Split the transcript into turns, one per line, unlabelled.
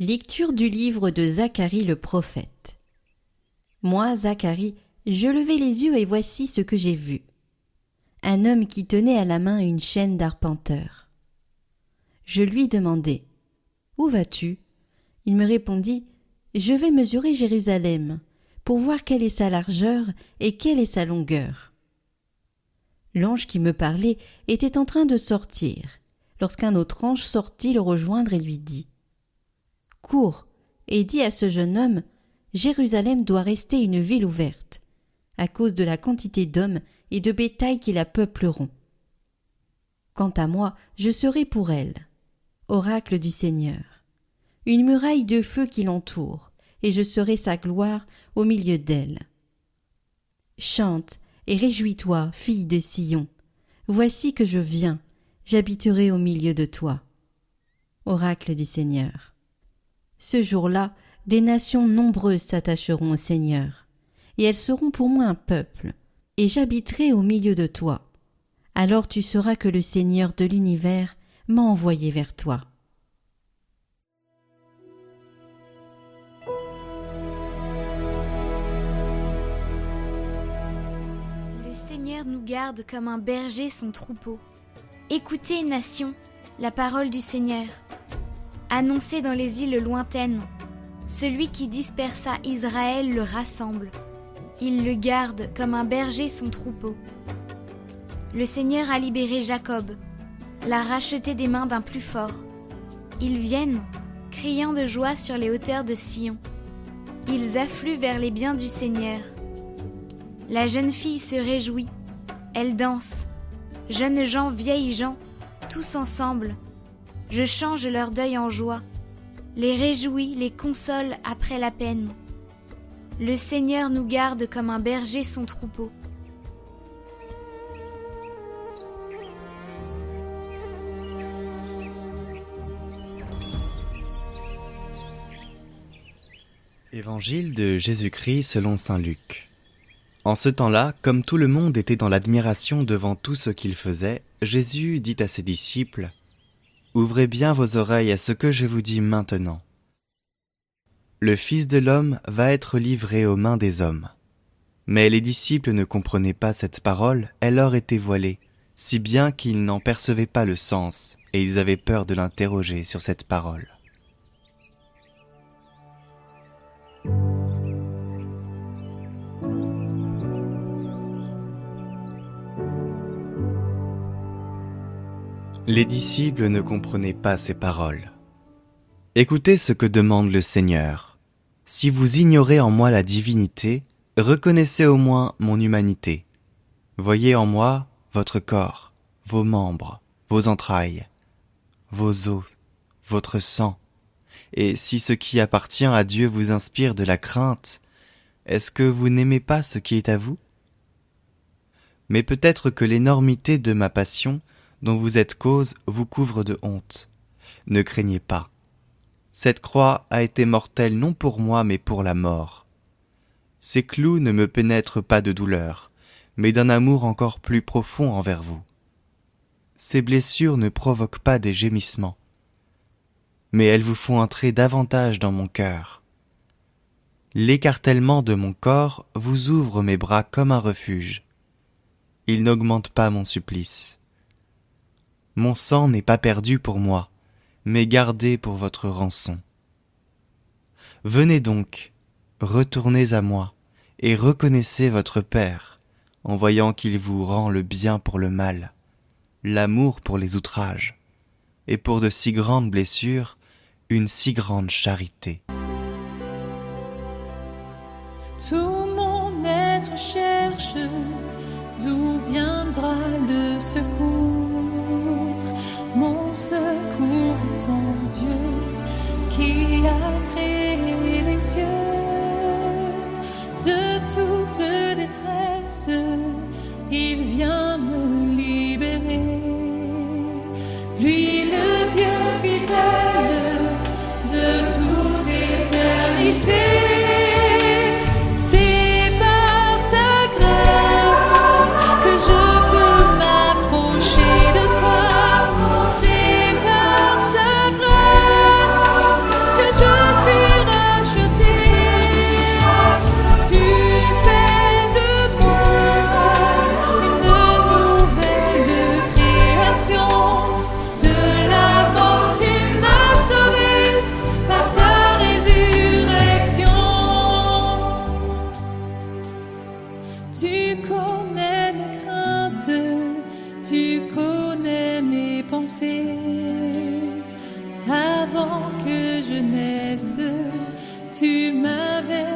Lecture du livre de Zacharie le prophète. Moi, Zacharie, je levai les yeux et voici ce que j'ai vu. Un homme qui tenait à la main une chaîne d'arpenteur. Je lui demandai Où vas-tu? Il me répondit Je vais mesurer Jérusalem, pour voir quelle est sa largeur et quelle est sa longueur. L'ange qui me parlait était en train de sortir, lorsqu'un autre ange sortit le rejoindre et lui dit cours et dis à ce jeune homme Jérusalem doit rester une ville ouverte, à cause de la quantité d'hommes et de bétail qui la peupleront. Quant à moi, je serai pour elle, oracle du Seigneur, une muraille de feu qui l'entoure, et je serai sa gloire au milieu d'elle. Chante et réjouis-toi, fille de Sion. Voici que je viens, j'habiterai au milieu de toi. Oracle du Seigneur. Ce jour-là, des nations nombreuses s'attacheront au Seigneur, et elles seront pour moi un peuple, et j'habiterai au milieu de toi. Alors tu sauras que le Seigneur de l'univers m'a envoyé vers toi.
Le Seigneur nous garde comme un berger son troupeau. Écoutez, nation, la parole du Seigneur annoncé dans les îles lointaines. Celui qui dispersa Israël le rassemble. Il le garde comme un berger son troupeau. Le Seigneur a libéré Jacob, l'a racheté des mains d'un plus fort. Ils viennent, criant de joie sur les hauteurs de Sion. Ils affluent vers les biens du Seigneur. La jeune fille se réjouit, elle danse. Jeunes gens, vieilles gens, tous ensemble, je change leur deuil en joie, les réjouis, les console après la peine. Le Seigneur nous garde comme un berger son troupeau.
Évangile de Jésus-Christ selon Saint Luc. En ce temps-là, comme tout le monde était dans l'admiration devant tout ce qu'il faisait, Jésus dit à ses disciples Ouvrez bien vos oreilles à ce que je vous dis maintenant. Le Fils de l'homme va être livré aux mains des hommes. Mais les disciples ne comprenaient pas cette parole, elle leur était voilée, si bien qu'ils n'en percevaient pas le sens, et ils avaient peur de l'interroger sur cette parole. Les disciples ne comprenaient pas ces paroles. Écoutez ce que demande le Seigneur. Si vous ignorez en moi la divinité, reconnaissez au moins mon humanité. Voyez en moi votre corps, vos membres, vos entrailles, vos os, votre sang. Et si ce qui appartient à Dieu vous inspire de la crainte, est-ce que vous n'aimez pas ce qui est à vous? Mais peut-être que l'énormité de ma passion dont vous êtes cause vous couvre de honte. Ne craignez pas. Cette croix a été mortelle non pour moi mais pour la mort. Ces clous ne me pénètrent pas de douleur, mais d'un amour encore plus profond envers vous. Ces blessures ne provoquent pas des gémissements, mais elles vous font entrer davantage dans mon cœur. L'écartèlement de mon corps vous ouvre mes bras comme un refuge. Il n'augmente pas mon supplice. Mon sang n'est pas perdu pour moi, mais gardé pour votre rançon. Venez donc, retournez à moi, et reconnaissez votre Père, en voyant qu'il vous rend le bien pour le mal, l'amour pour les outrages, et pour de si grandes blessures, une si grande charité.
Tout mon être cherche d'où viendra le secours? Lui, Avant que je naisse, tu m'avais